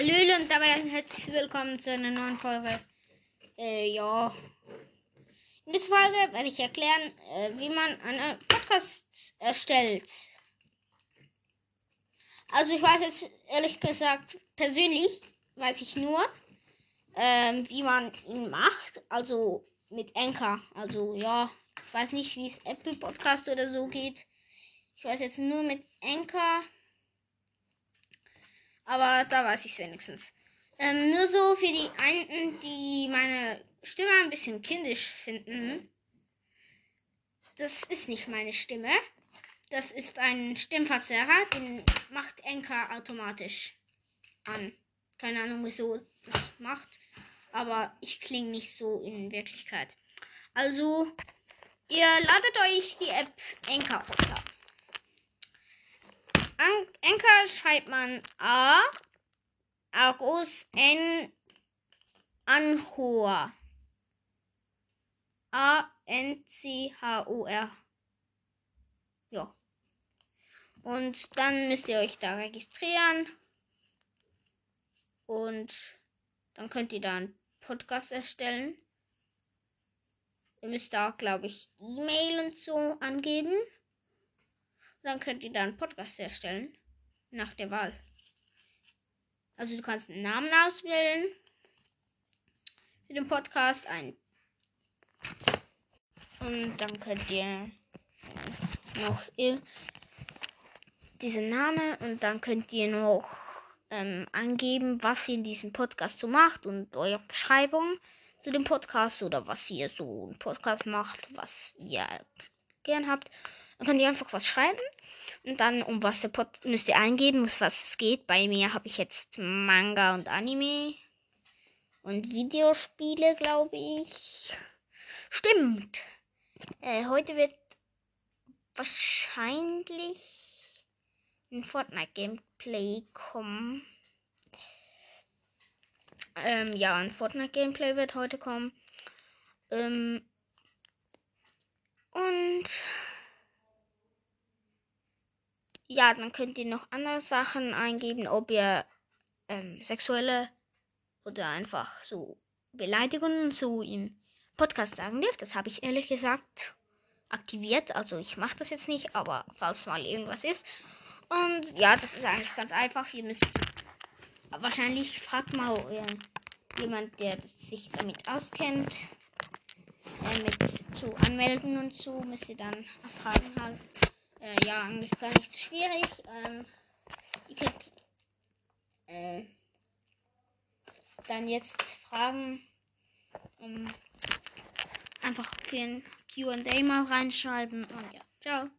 Hallöle und dabei herzlich willkommen zu einer neuen Folge. Äh, ja. In dieser Folge werde ich erklären, äh, wie man einen Podcast erstellt. Also ich weiß jetzt ehrlich gesagt, persönlich weiß ich nur, ähm, wie man ihn macht. Also mit Anchor. Also ja, ich weiß nicht, wie es Apple Podcast oder so geht. Ich weiß jetzt nur mit Anchor. Aber da weiß ich es wenigstens. Ähm, nur so für die einen, die meine Stimme ein bisschen kindisch finden. Das ist nicht meine Stimme. Das ist ein Stimmverzerrer, den macht Enka automatisch an. Keine Ahnung, wieso das macht. Aber ich klinge nicht so in Wirklichkeit. Also, ihr ladet euch die App Enka runter. Anker schreibt man A, A groß N, Anhor. A, N, C, H, O, R. Ja. Und dann müsst ihr euch da registrieren. Und dann könnt ihr da einen Podcast erstellen. Ihr müsst da, glaube ich, E-Mail und so angeben. Dann könnt ihr da einen Podcast erstellen. Nach der Wahl. Also du kannst einen Namen auswählen. Für den Podcast ein. Und dann könnt ihr noch diesen Namen und dann könnt ihr noch ähm, angeben, was ihr in diesem Podcast so macht und eure Beschreibung zu dem Podcast oder was ihr so ein Podcast macht, was ihr gern habt. Dann könnt ihr einfach was schreiben. Und dann, um was der Pod müsst ihr eingeben, um was es geht. Bei mir habe ich jetzt Manga und Anime. Und Videospiele, glaube ich. Stimmt. Äh, heute wird wahrscheinlich ein Fortnite-Gameplay kommen. Ähm, ja, ein Fortnite-Gameplay wird heute kommen. Ähm, und ja, dann könnt ihr noch andere Sachen eingeben, ob ihr ähm, sexuelle oder einfach so Beleidigungen so im Podcast sagen dürft. Das habe ich ehrlich gesagt aktiviert. Also ich mache das jetzt nicht, aber falls mal irgendwas ist. Und ja, das ist eigentlich ganz einfach. Ihr müsst wahrscheinlich fragt mal äh, jemand, der sich damit auskennt, äh, mit zu anmelden und so, müsst ihr dann fragen halt. Äh, ja, eigentlich gar nicht so schwierig. Ähm, ihr kriegt äh, dann jetzt Fragen um, einfach ein QA mal reinschreiben und ja, ciao.